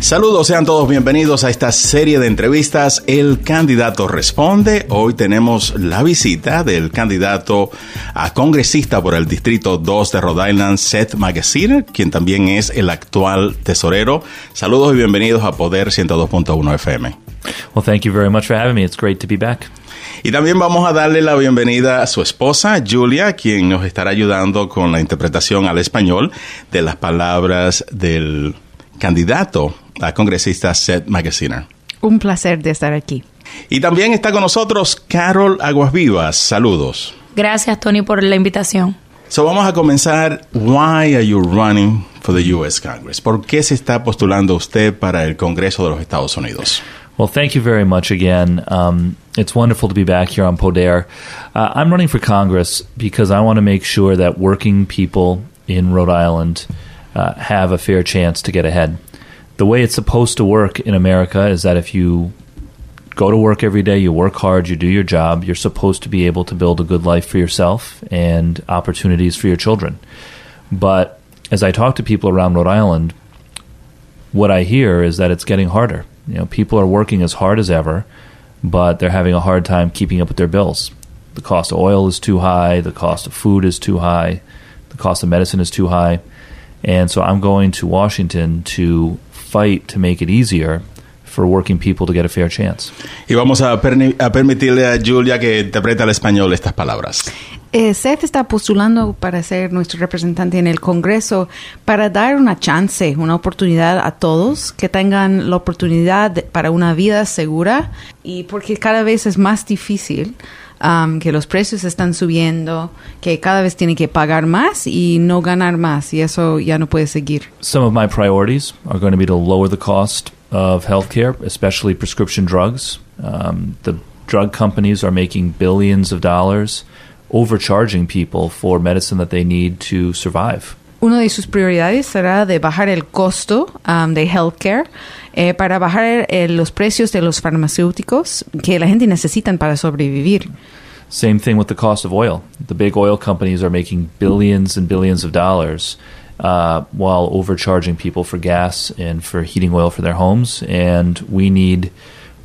Saludos, sean todos bienvenidos a esta serie de entrevistas. El candidato responde. Hoy tenemos la visita del candidato a congresista por el Distrito 2 de Rhode Island, Seth Magazine, quien también es el actual tesorero. Saludos y bienvenidos a Poder 102.1 FM. Well, thank you very much for having me. It's great to be back. Y también vamos a darle la bienvenida a su esposa, Julia, quien nos estará ayudando con la interpretación al español de las palabras del candidato a congresista Seth Magaziner. Un placer de estar aquí. Y también está con nosotros Carol Aguasvivas. Saludos. Gracias, Tony, por la invitación. So vamos a comenzar. Why are you running for the U.S. Congress? ¿Por qué se está postulando usted para el Congreso de los Estados Unidos? Well, thank you very much again. Um, it's wonderful to be back here on Poder. Uh, I'm running for Congress because I want to make sure that working people in Rhode Island uh, have a fair chance to get ahead. The way it's supposed to work in America is that if you go to work every day, you work hard, you do your job, you're supposed to be able to build a good life for yourself and opportunities for your children. But as I talk to people around Rhode Island, what I hear is that it's getting harder. You know, people are working as hard as ever, but they're having a hard time keeping up with their bills. The cost of oil is too high, the cost of food is too high, the cost of medicine is too high. And so I'm going to Washington to fight to make it easier for working people to get a fair chance. Y vamos a, a permitirle a Julia que interprete al español estas palabras. Eh, Seth está postulando para ser nuestro representante en el Congreso para dar una chance, una oportunidad a todos que tengan la oportunidad de, para una vida segura y porque cada vez es más difícil. Um, que los precios están subiendo, que cada vez que pagar más y no ganar más, y eso ya no puede seguir. Some of my priorities are going to be to lower the cost of healthcare, especially prescription drugs. Um, the drug companies are making billions of dollars overcharging people for medicine that they need to survive. Una de sus prioridades será de bajar el costo um, de healthcare eh, para bajar eh, los precios de los farmacéuticos que la gente necesita para sobrevivir. Same thing with the cost of oil. The big oil companies are making billions and billions of dollars uh, while overcharging people for gas and for heating oil for their homes. And we need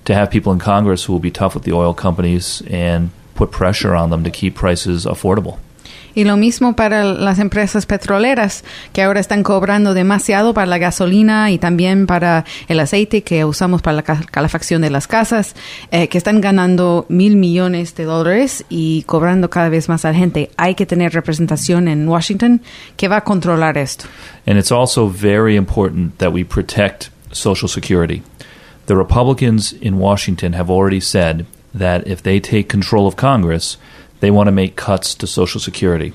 to have people in Congress who will be tough with the oil companies and put pressure on them to keep prices affordable. Y lo mismo para las empresas petroleras, que ahora están cobrando demasiado para la gasolina y también para el aceite que usamos para la calefacción de las casas, eh, que están ganando mil millones de dólares y cobrando cada vez más a la gente. Hay que tener representación en Washington que va a controlar esto. And it's also very important that we protect Social Security. The Republicans in Washington have already said that if they take control of Congress, they want to make cuts to Social Security.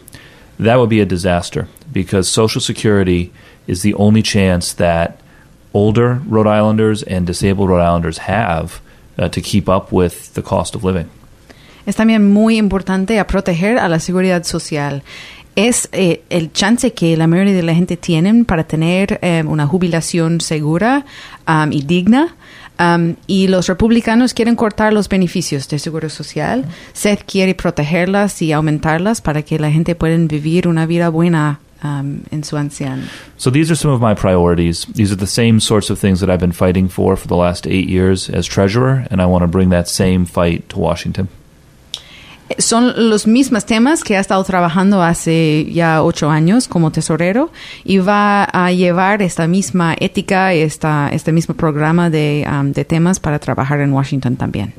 That would be a disaster because Social Security is the only chance that older Rhode Islanders and disabled Rhode Islanders have uh, to keep up with the cost of living. Es también muy importante a proteger a la seguridad social. Es eh, el chance que la mayoría de la gente tienen para tener eh, una jubilación segura um, y digna. Um, y los republicanos quieren cortar los beneficios de seguro social. Seth quiere protegerlas y aumentarlas para que la gente pueda vivir una vida buena um, su. So these are some of my priorities. These are the same sorts of things that I've been fighting for for the last eight years as treasurer, and I want to bring that same fight to Washington. Son los mismos temas que ha estado trabajando hace ya ocho años como tesorero y va a llevar esta misma ética, esta, este mismo programa de, um, de temas para trabajar en Washington también.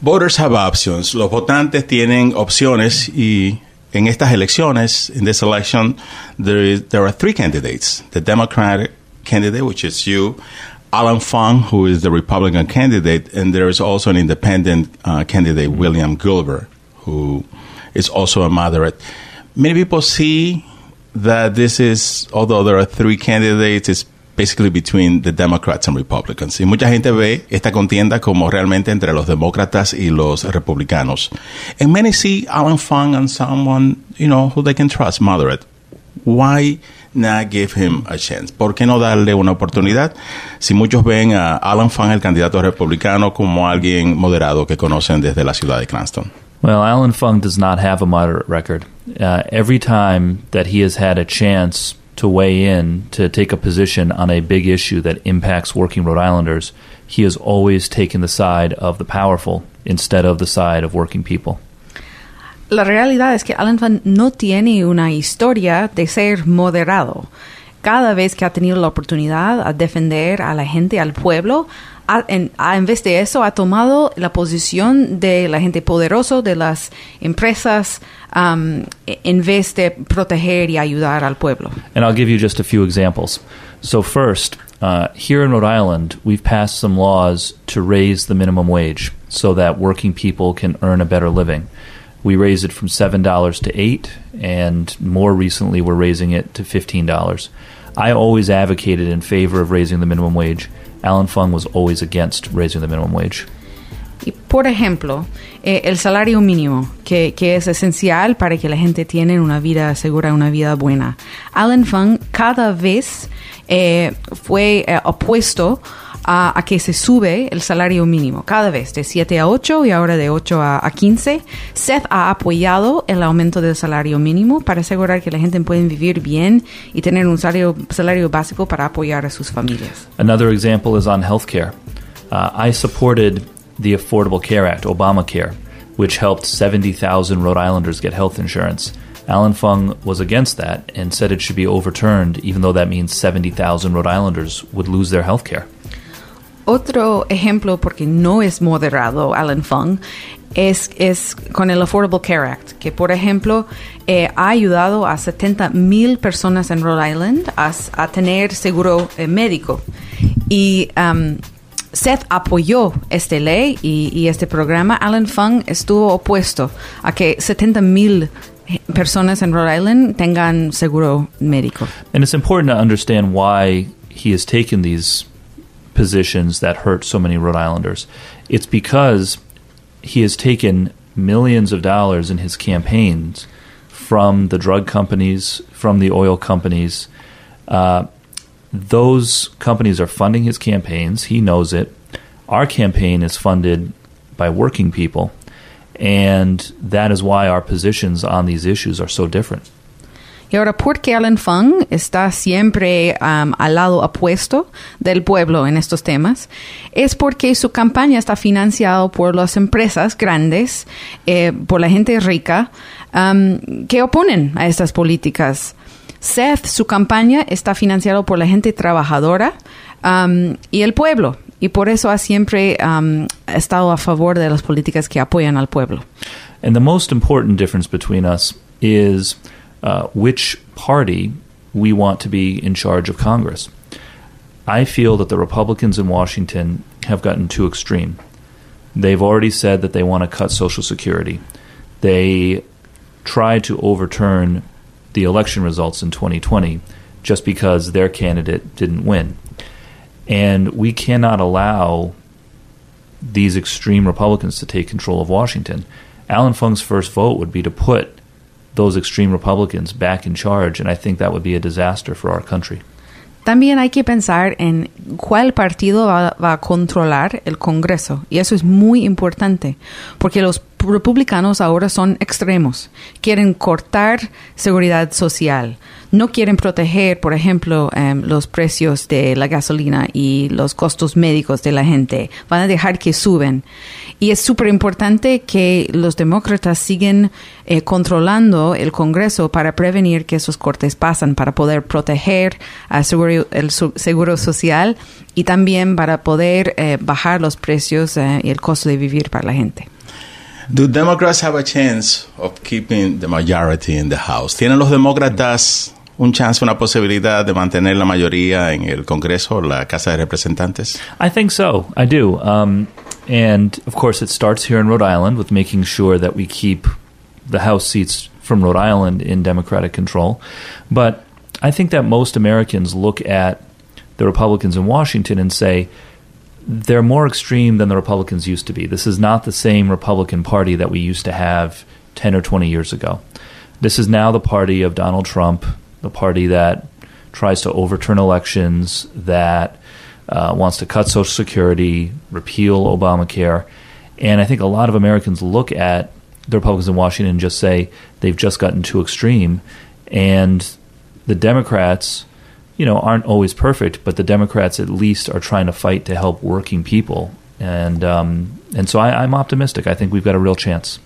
Voters have options. Los votantes tienen opciones y en estas elecciones, in this election, there, is, there are three candidates. The Democratic candidate, which is you, Alan Fung, who is the Republican candidate, and there is also an independent uh, candidate, William Gilbert, who is also a moderate. Many people see that this is, although there are three candidates, it's basically between the Democrats and Republicans. Y mucha gente ve esta contienda como realmente entre los demócratas y los republicanos. And many see Alan Fung as someone, you know, who they can trust, moderate. Why not give him a chance? ¿Por qué no darle una oportunidad? Si muchos ven a Alan Fung, el candidato republicano, como alguien moderado que conocen desde la ciudad de Cranston. Well, Alan Fung does not have a moderate record. Uh, every time that he has had a chance to weigh in to take a position on a big issue that impacts working Rhode Islanders, he has always taken the side of the powerful instead of the side of working people. La realidad es que Alan Fung no tiene una historia de ser moderado. Cada vez que ha tenido la oportunidad a defender a la gente, al pueblo, en vez de eso ha tomado la posición de la gente poderosa, de las empresas, um, en vez de proteger y ayudar al pueblo. And I'll give you just a few examples. So, first, uh, here in Rhode Island, we've passed some laws to raise the minimum wage so that working people can earn a better living. We raised it from $7 to 8 and more recently, we're raising it to $15. I always advocated in favor of raising the minimum wage. Alan Fung was always against raising the minimum wage. Por ejemplo, eh, el salario mínimo, que, que es esencial para que la gente tenga una vida segura, una vida buena. Alan Fung cada vez eh, fue eh, opuesto a, que se sube el salario mínimo, cada vez, de 7 a 8 y ahora de 8 a, a 15. Seth ha apoyado el aumento del salario mínimo para asegurar que la gente pueda vivir bien y tener un salario, salario básico para apoyar a sus familias. Another example is on healthcare. Uh, I supported the Affordable Care Act, Obamacare, which helped 70,000 Rhode Islanders get health insurance. Alan Fung was against that and said it should be overturned, even though that means 70,000 Rhode Islanders would lose their health care. Otro ejemplo, porque no es moderado Alan Fung, es, es con el Affordable Care Act, que por ejemplo eh, ha ayudado a 70 mil personas en Rhode Island a, a tener seguro eh, médico. Y um, Seth apoyó esta ley y, este programa. Alan Fung estuvo opuesto a que 70 mil personas en Rhode Island tengan seguro médico. And it's important to understand why he has taken these positions that hurt so many Rhode Islanders. It's because he has taken millions of dollars in his campaigns from the drug companies, from the oil companies. Uh, those companies are funding his campaigns. He knows it. Our campaign is funded by working people. And that is why our positions on these issues are so different. Y ahora, ¿por qué Alan Fung está siempre um, al lado opuesto del pueblo en estos temas? Es porque su campaña está financiada por las empresas grandes, eh, por la gente rica, um, que oponen a estas políticas. Seth, su campaña está financiada por la gente trabajadora um, y el pueblo. Y por eso ha siempre um, estado a favor de las políticas que apoyan al pueblo. And the most important difference between us is uh, which party we want to be in charge of Congress. I feel that the Republicans in Washington have gotten too extreme. They've already said that they want to cut Social Security. They tried to overturn the election results in 2020 just because their candidate didn't win. And we cannot allow these extreme Republicans to take control of Washington. Alan Fung's first vote would be to put those extreme Republicans back in charge, and I think that would be a disaster for our country. También hay que pensar en cuál partido va, va, a controlar el Congreso. Y eso es muy importante, porque los republicanos ahora son extremos. Quieren cortar seguridad social. No quieren proteger, por ejemplo, um, los precios de la gasolina y los costos médicos de la gente. Van a dejar que suben. Y es súper importante que los demócratas siguen eh, controlando el Congreso para prevenir que esos cortes pasan, para poder proteger al seguro, el seguro social y también para poder eh, bajar los precios eh, y el costo de vivir para la gente. Do Democrats have a chance of keeping the majority in the House? ¿Tienen los demócratas un chance, una posibilidad de mantener la mayoría en el Congreso, la Casa de Representantes? I think so. I do. Um, and of course, it starts here in Rhode Island with making sure that we keep the House seats from Rhode Island in Democratic control. But I think that most Americans look at the Republicans in Washington and say, they're more extreme than the Republicans used to be. This is not the same Republican Party that we used to have 10 or 20 years ago. This is now the party of Donald Trump, the party that tries to overturn elections, that uh, wants to cut Social Security, repeal Obamacare. And I think a lot of Americans look at the Republicans in Washington and just say they've just gotten too extreme. And the Democrats, you know, aren't always perfect, but the Democrats at least are trying to fight to help working people, and um, and so I, I'm optimistic. I think we've got a real chance.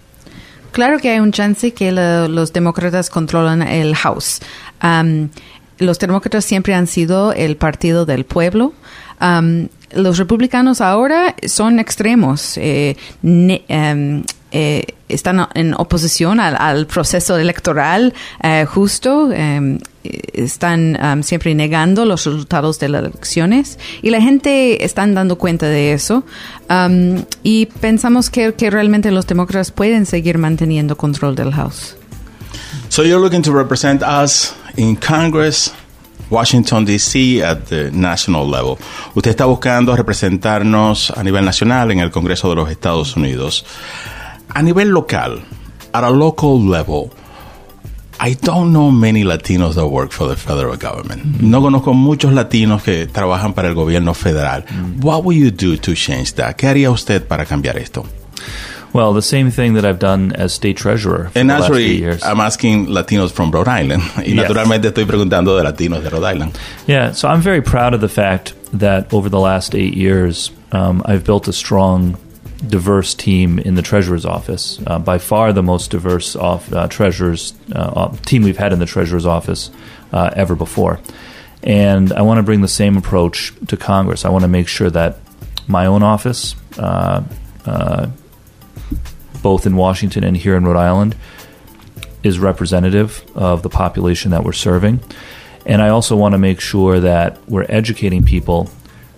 Claro que hay un chance que la- los demócratas controlan el House. Um, los demócratas siempre han sido el partido del pueblo. Um, los republicanos ahora son extremos. eh, ne- em, eh, están en oposición al, al proceso electoral eh, justo. em, están siempre negando los resultados de las elecciones y la gente están dando cuenta de eso y pensamos que, que realmente los demócratas pueden seguir manteniendo control del House. So you're looking to represent us in Congress, Washington, D.C., at the national level. Usted está buscando representarnos a nivel nacional en el Congreso de los Estados Unidos. A nivel local, at a local level, I don't know many Latinos that work for the federal government. No conozco muchos latinos que trabajan para el gobierno federal. What will you do to change that? ¿Qué haría usted para cambiar esto? Well, the same thing that I've done as state treasurer for And the last naturally, years. I'm asking Latinos from Rhode Island. Y Yes. naturalmente estoy preguntando de latinos de Rhode Island. Yeah, so I'm very proud of the fact that over the last eight years, um, I've built a strong, diverse team in the treasurer's office. Uh, by far, the most diverse off, uh, treasurer's uh, team we've had in the treasurer's office uh, ever before. And I want to bring the same approach to Congress. I want to make sure that my own office, uh, uh, both in Washington and here in Rhode Island, is representative of the population that we're serving. And I also want to make sure that we're educating people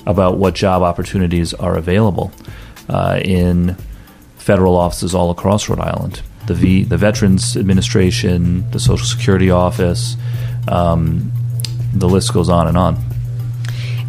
about what job opportunities are available uh, in federal offices all across Rhode Island. The, v, the Veterans Administration, the Social Security Office, um, the list goes on and on.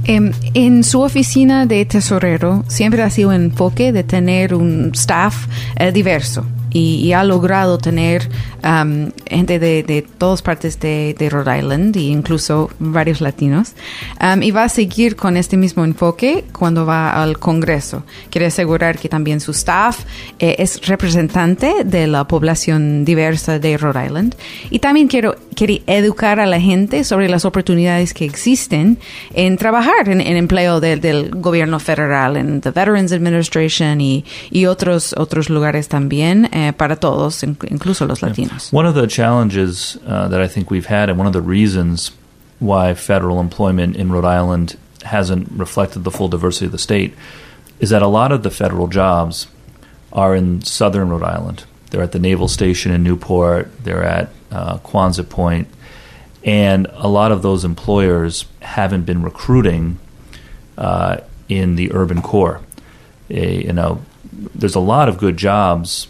Em, en su oficina de tesorero siempre ha sido enfoque de tener un staff eh, diverso y, y ha logrado tener um, gente de, de todas partes de, de Rhode Island e incluso varios latinos. Um, y va a seguir con este mismo enfoque cuando va al Congreso. Quiere asegurar que también su staff eh, es representante de la población diversa de Rhode Island. Y también quiero, quiere educar a la gente sobre las oportunidades que existen en trabajar en, en empleo del- del gobierno federal, en the Veterans Administration y, y otros, otros lugares también eh, para todos, incluso los latinos. One of the challenges uh, that I think we've had, and one of the reasons why federal employment in Rhode Island hasn't reflected the full diversity of the state, is that a lot of the federal jobs are in southern Rhode Island. They're at the Naval Station in Newport, they're at uh, Quonset Point, and a lot of those employers haven't been recruiting uh, in the urban core. Eh, you know, there's a lot of good jobs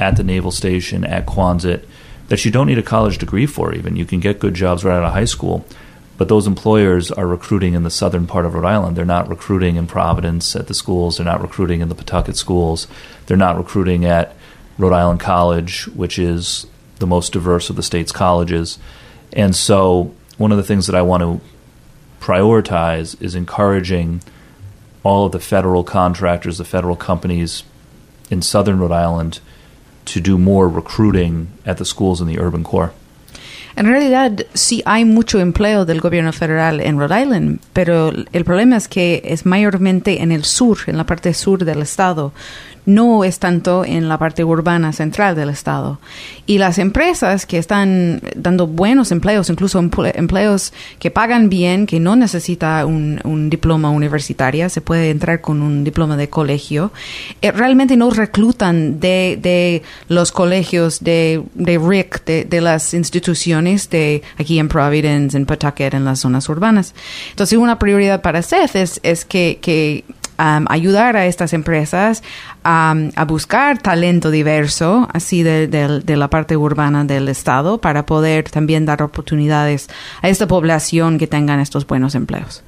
at the Naval Station, at Quonset, that you don't need a college degree for. Even you can get good jobs right out of high school, but those employers are recruiting in the southern part of Rhode Island. They're not recruiting in Providence at the schools. They're not recruiting in the Pawtucket schools. They're not recruiting at Rhode Island College, which is the most diverse of the state's colleges. And so, one of the things that I want to prioritize is encouraging all of the federal contractors, the federal companies in southern Rhode Island to do more recruiting at the schools in the urban core. En realidad, sí hay mucho empleo del gobierno federal en Rhode Island, pero el problema es que es mayormente en el sur, en la parte sur del estado. No es tanto en la parte urbana central del estado. Y las empresas que están dando buenos empleos, incluso emple- empleos que pagan bien, que no necesita un, diploma universitario, se puede entrar con un diploma de colegio, eh, realmente no reclutan de, de los colegios de, de RIC, de, de las instituciones de aquí en Providence, en Pawtucket, en las zonas urbanas. Entonces, una prioridad para Seth es, es que um, ayudar a estas empresas um, a buscar talento diverso, así de, de- de la parte urbana del estado, para poder también dar oportunidades a esta población que tengan estos buenos empleos.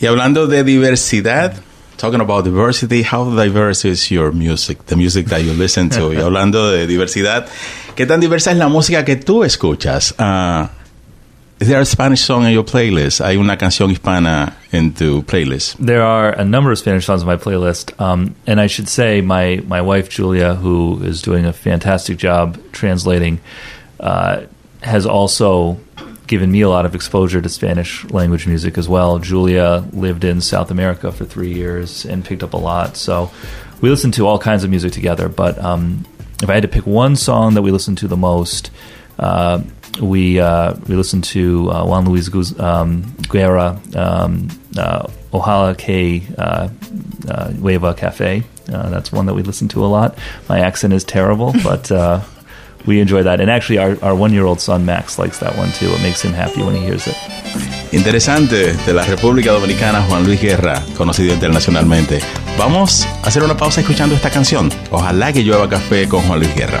Y hablando de diversidad, talking about diversity, how diverse is your music, the music that you listen to? Y hablando de diversidad, ¿qué tan diversa es la música que tú escuchas? Uh, is there a Spanish song in your playlist? ¿Hay una canción hispana en tu playlist? There are a number of Spanish songs on my playlist, um, and I should say my my wife Julia, who is doing a fantastic job translating, uh, has also given me a lot of exposure to Spanish language music as well. Julia lived in South America for three years and picked up a lot. So we listened to all kinds of music together. But um, if I had to pick one song that we listened to the most, uh, we uh, we listened to uh, Juan Luis Guz- um, Guerra, um, uh, Ojalá que uh, uh, Hueva Cafe. Uh, that's one that we listen to a lot. My accent is terrible, but uh, we enjoy that. And actually, our, our one year old son Max likes that one too. It makes him happy when he hears it. Interesante, de la República Dominicana, Juan Luis Guerra, conocido internacionalmente. Vamos a hacer una pausa escuchando esta canción. Ojalá que llueva café con Juan Luis Guerra.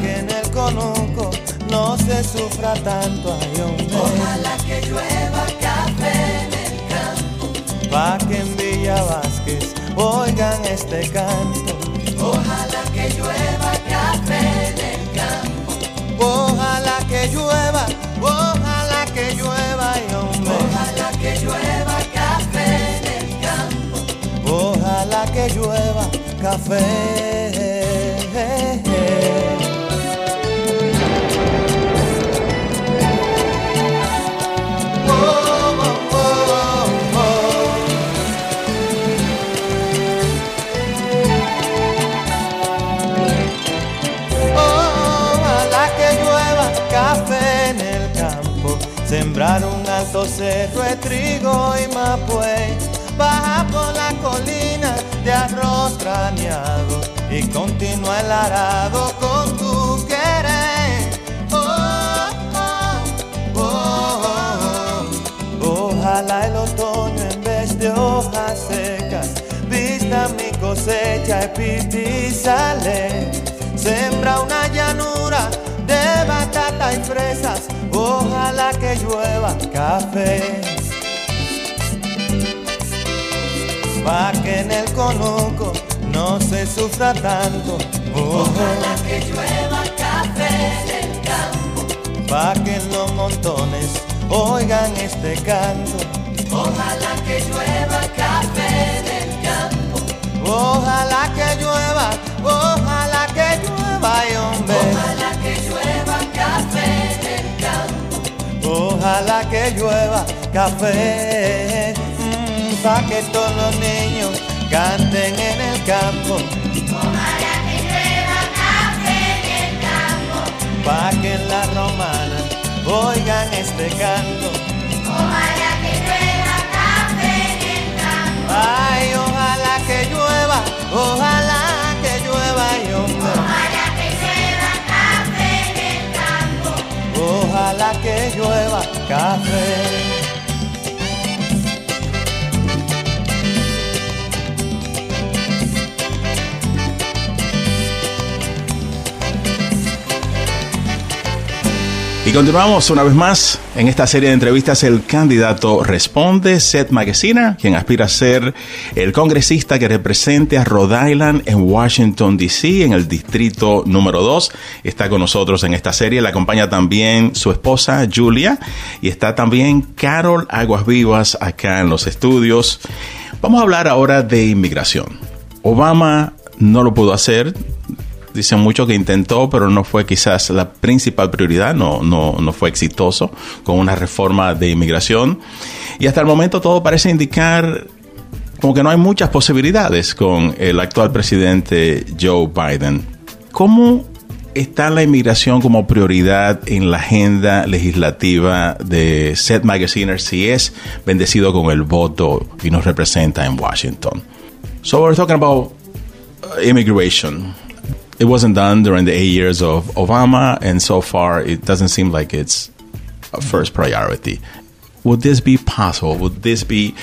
No se sufra tanto ay, hombre. Ojalá que llueva café en el campo. Pa' que en Villa Vázquez oigan este canto. Ojalá que llueva café en el campo. Ojalá que llueva, ojalá que llueva y hombre. Ojalá que llueva café en el campo. Ojalá que llueva café. Alto cerro trigo y mapuey, baja por la colina de arroz graneado y continúa el arado con tu querer. Oh, oh, oh, oh. Ojalá el otoño en vez de hojas secas vista mi cosecha y sale. Sembra una llanura de batata y fresas. Ojalá que llueva café. Pa' que en el conuco no se sufra tanto. Ojalá que llueva café en el campo. Pa' que en los montones oigan este canto. Ojalá que llueva café en el campo. Ojalá que llueva, ojalá que llueva, y hombre. Ojalá que llueva Ojalá que llueva café, mm, pa' que todos los niños canten en el campo. Ojalá que llueva café en el campo. Pa' que en la romana oigan este canto. Ojalá que llueva café en el campo. Ay, ojalá que llueva, ojalá que llueva, y. Ojalá que llueva café en el campo. Ojalá que llueva café. Continuamos una vez más en esta serie de entrevistas. El candidato responde, Seth Magaziner, quien aspira a ser el congresista que represente a Rhode Island en Washington, D.C., en el distrito número 2. Está con nosotros en esta serie. Le acompaña también su esposa, Julia, y está también Carol Aguas Vivas acá en los estudios. Vamos a hablar ahora de inmigración. Obama no lo pudo hacer Dicen mucho que intentó, pero no fue quizás la principal prioridad, no, no, no fue exitoso con una reforma de inmigración. Y hasta el momento todo parece indicar como que no hay muchas posibilidades con el actual presidente Joe Biden. ¿Cómo está la inmigración como prioridad en la agenda legislativa de Seth Magaziner si es bendecido con el voto y nos representa en Washington? So we're talking about uh, immigration. It wasn't done during the eight years of Obama, and so far it doesn't seem like it's a first priority. Would this be possible? Would this be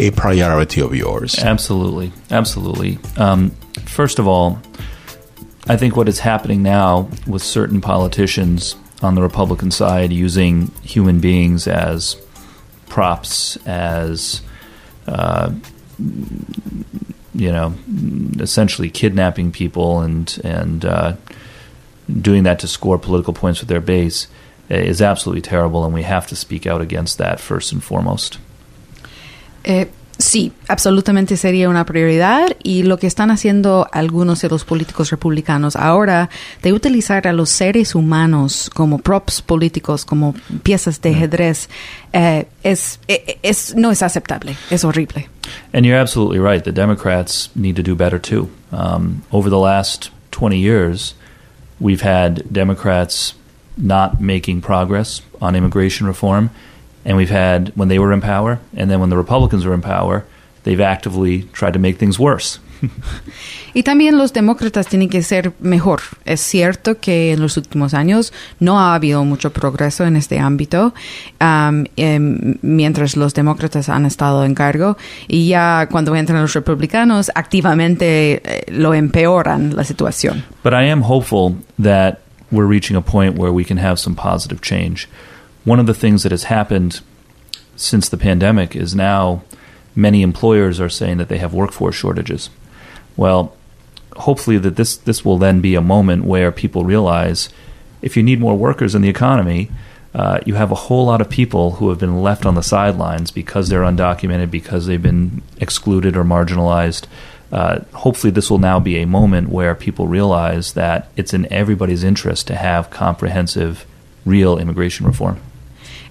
a priority of yours? Absolutely, absolutely. Um, first of all, I think what is happening now with certain politicians on the Republican side using human beings as props, as uh, you know, essentially kidnapping people and and uh, doing that to score political points with their base is absolutely terrible, and we have to speak out against that first and foremost. Eh, sí, absolutamente sería una prioridad y lo que están haciendo algunos de los políticos republicanos ahora de utilizar a los seres humanos como props políticos, como piezas de ajedrez, eh, es, eh, es, no es aceptable, es horrible. And you're absolutely right. The Democrats need to do better too. Um, over the last 20 years, we've had Democrats not making progress on immigration reform. And we've had when they were in power, and then when the Republicans were in power, they've actively tried to make things worse. y también los demócratas tienen que ser mejor. Es cierto que en los últimos años no ha habido mucho progreso en este ámbito, um, eh, mientras los demócratas han estado en cargo y ya cuando entran los republicanos activamente eh, lo empeoran la situación. But I am hopeful that we're reaching a point where we can have some positive change. One of the things that has happened since the pandemic is now many employers are saying that they have workforce shortages. Well, hopefully that this this will then be a moment where people realize if you need more workers in the economy, uh, you have a whole lot of people who have been left on the sidelines because they're undocumented, because they've been excluded or marginalized. Uh, hopefully, this will now be a moment where people realize that it's in everybody's interest to have comprehensive, real immigration reform.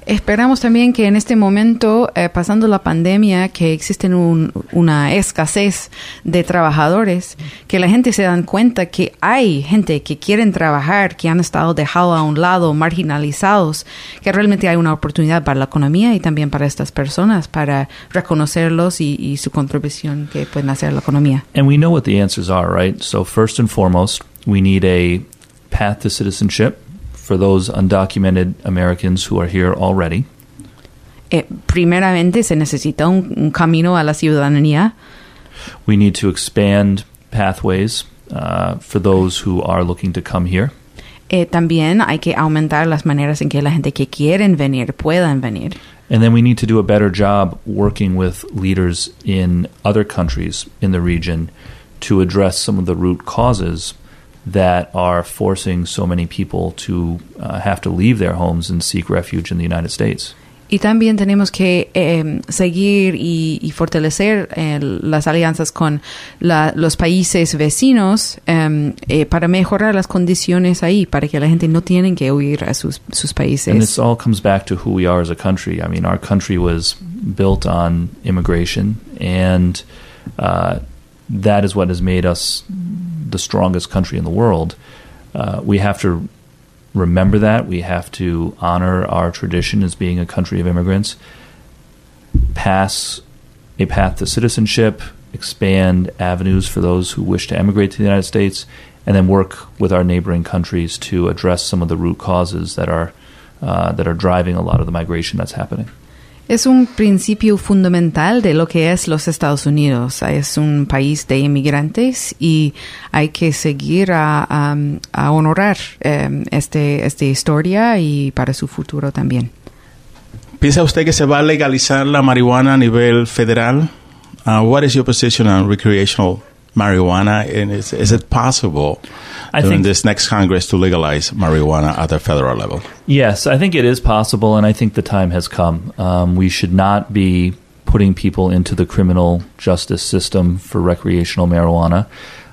Esperamos también que en este momento, eh, pasando la pandemia, que existe un, una escasez de trabajadores, que la gente se dan cuenta que hay gente que quieren trabajar, que han estado dejados a un lado, marginalizados, que realmente hay una oportunidad para la economía y también para estas personas, para reconocerlos y, y su contribución que pueden hacer a la economía. And we know what the answers are, right? So first and foremost, we need a path to citizenship. For those undocumented Americans who are here already. Eh, primeramente, se necesita un, un, camino a la ciudadanía. We need to expand pathways uh, for those who are looking to come here. Eh, también hay que aumentar las maneras en que la gente que quieren venir puedan venir. And then we need to do a better job working with leaders in other countries in the region to address some of the root causes that are forcing so many people to uh, have to leave their homes and seek refuge in the United States. Y también tenemos que eh, seguir y, y fortalecer eh, las alianzas con la, los países vecinos eh, para mejorar las condiciones ahí, para que la gente no tienen que huir a sus, sus países. And this all comes back to who we are as a country. I mean, our country was built on immigration, and uh, that is what has made us the strongest country in the world. Uh, we have to remember that. We have to honor our tradition as being a country of immigrants, pass a path to citizenship, expand avenues for those who wish to emigrate to the United States, and then work with our neighboring countries to address some of the root causes that are uh, that are driving a lot of the migration that's happening. Es un principio fundamental de lo que es los Estados Unidos. Es un país de inmigrantes y hay que seguir a, a, honorar um, este, esta historia y para su futuro también. ¿Piensa usted que se va a legalizar la marihuana a nivel federal? Uh, what is your position on recreational marijuana? And is, is it possible I during think- this next Congress to legalize marijuana at the federal level? Yes, I think it is possible, and I think the time has come. Um, we should not be putting people into the criminal justice system for recreational marijuana.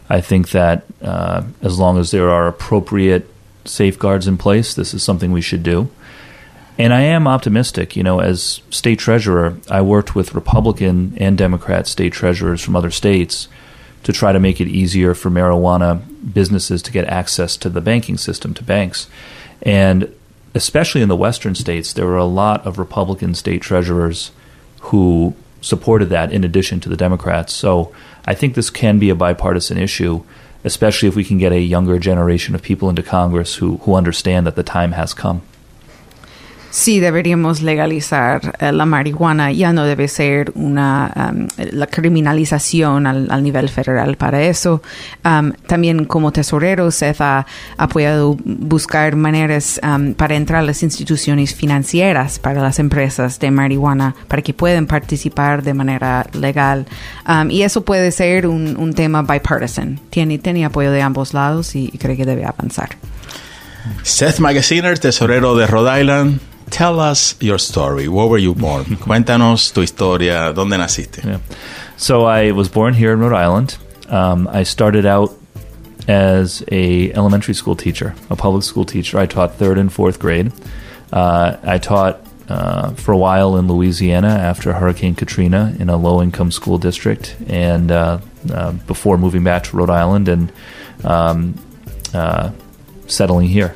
I think that uh, as long as there are appropriate safeguards in place, this is something we should do. And I am optimistic. You know, as state treasurer, I worked with Republican and Democrat state treasurers from other states to try to make it easier for marijuana businesses to get access to the banking system, to banks. And especially in the western states, there were a lot of Republican state treasurers who supported that in addition to the Democrats. So I think this can be a bipartisan issue, especially if we can get a younger generation of people into Congress who, who understand that the time has come. Sí, deberíamos legalizar eh, la marihuana. Ya no debe ser una um, la criminalización al, al nivel federal para eso. Um, también como tesorero se ha apoyado buscar maneras um, para entrar a las instituciones financieras para las empresas de marihuana para que puedan participar de manera legal. Um, y eso puede ser un, un tema bipartisan. Tiene, tiene apoyo de ambos lados y, y creo que debe avanzar. Seth Magaziner, tesorero de Rhode Island. Tell us your story. Where were you born? Cuéntanos tu historia. ¿Dónde naciste? Yeah. So I was born here in Rhode Island. Um, I started out as a elementary school teacher, a public school teacher. I taught third and fourth grade. Uh, I taught uh, for a while in Louisiana after Hurricane Katrina in a low income school district, and uh, uh, before moving back to Rhode Island and um, uh, settling here.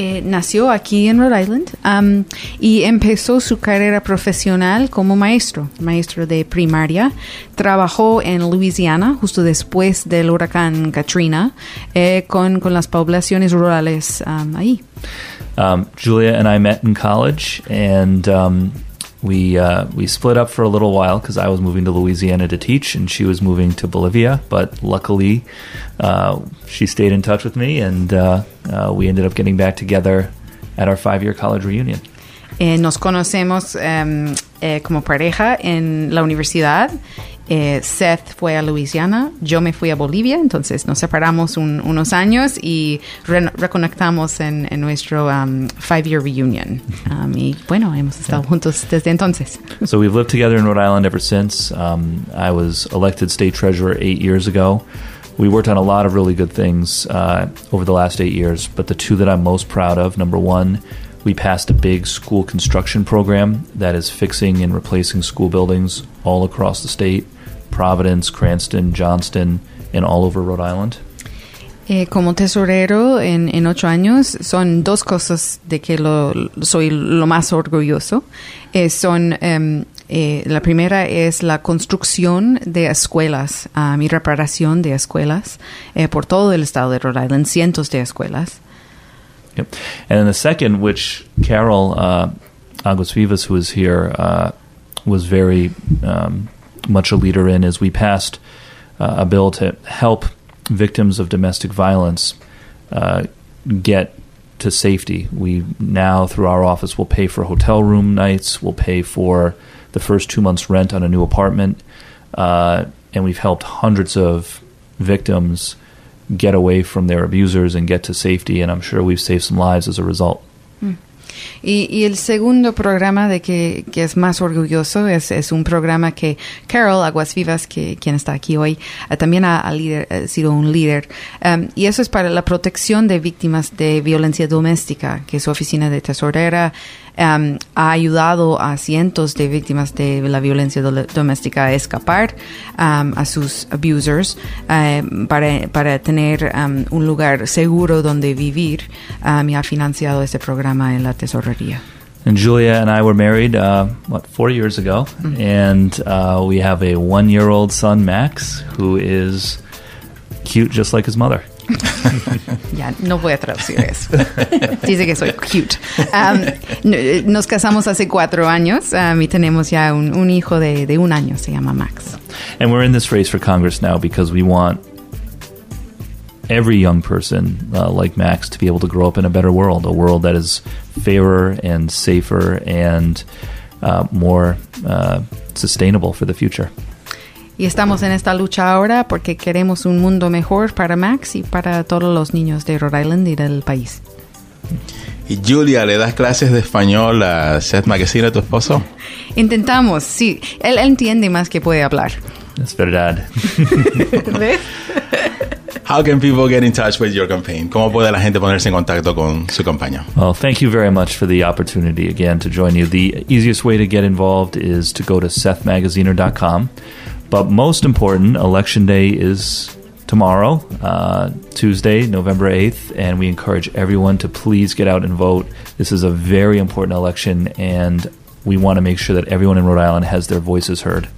Eh, nació aquí en Rhode Island um, y empezó su carrera profesional como maestro, maestro de primaria. Trabajó en Louisiana justo después del huracán Katrina eh, con, con las poblaciones rurales um, ahí. Um, Julia and I met in college, and we uh, we split up for a little while because I was moving to Louisiana to teach, and she was moving to Bolivia. But luckily, uh, she stayed in touch with me, and uh, uh, we ended up getting back together at our five year college reunion. Eh, nos conocemos em, eh, como pareja en la universidad. Eh, Seth fue a Louisiana, yo me fui a Bolivia, entonces nos separamos un- unos años y re- reconectamos en, en nuestro um, five-year reunion. Um, y bueno, hemos estado juntos desde entonces. so we've lived together in Rhode Island ever since. Um, I was elected state treasurer eight years ago. We worked on a lot of really good things uh, over the last eight years, but the two that I'm most proud of number one, we passed a big school construction program that is fixing and replacing school buildings all across the state Providence, Cranston, Johnston, and all over Rhode Island. Eh, como tesorero en, en ocho años son dos cosas de que lo, soy lo más orgulloso. Eh, son em, eh, la primera es la construcción de escuelas, ah, mi reparación de escuelas eh, por todo el estado de Rhode Island, cientos de escuelas. Yep. And then the second, which Carol uh, Aguas Vivas, who is here, uh, was very um, much a leader in, is we passed uh, a bill to help victims of domestic violence uh, get to safety. We now, through our office, will pay for hotel room nights, we'll pay for the first two months' rent on a new apartment, uh, and we've helped hundreds of victims get away from their abusers and get to safety, and I'm sure we've saved some lives as a result. Y, y el segundo programa de que, que es más orgulloso es, es un programa que Carol Aguas Vivas, que, quien está aquí hoy, eh, también ha, ha ha sido un líder. Um, y eso es para la protección de víctimas de violencia doméstica, que su oficina de tesorera um, ha ayudado a cientos de víctimas de la violencia do- doméstica a escapar um, a sus abusers para, para tener um, un lugar seguro donde vivir y ha financiado este programa en la tesorería. And Julia and I were married, uh, what, four years ago, and uh, we have a one year old son, Max, who is cute just like his mother. Ya, no voy a traducir eso. Dice que soy cute. Um, nos casamos hace cuatro años um, y tenemos ya un, un hijo de, de un año, se llama Max. And we're in this race for Congress now because we want every young person uh, like Max to be able to grow up in a better world, a world that is fairer and safer and uh, more uh, sustainable for the future. Y estamos en esta lucha ahora porque queremos un mundo mejor para Max y para todos los niños de Rhode Island y del país. Y Julia, ¿le das clases de español a Seth Magazine, tu esposo? Intentamos, sí. Él, él entiende más que puede hablar. Es verdad. ¿Ves? How can people get in touch with your campaign? ¿Cómo puede la gente ponerse en contacto con su campaña? Well, thank you very much for the opportunity again to join you. The easiest way to get involved is to go to sethmagaziner.com. But most important, Election Day is tomorrow, uh, Tuesday, November 8th, and we encourage everyone to please get out and vote. This is a very important election, and we want to make sure that everyone in Rhode Island has their voices heard.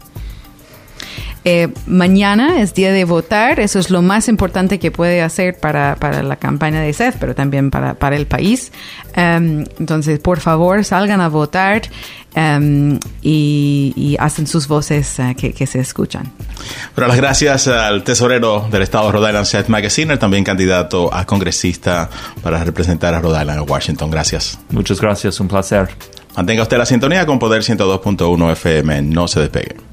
Eh, mañana es día de votar, eso es lo más importante que puede hacer para, para la campaña de Seth, pero también para, para el país. Um, entonces, por favor, salgan a votar um, y, y hacen sus voces uh, que, que, se escuchan. Bueno, las gracias al tesorero del estado de Rhode Island, Seth Magaziner, también candidato a congresista para representar a Rhode Island en Washington. Gracias. Muchas gracias, un placer. Mantenga usted la sintonía con Poder 102.1 FM. No se despegue.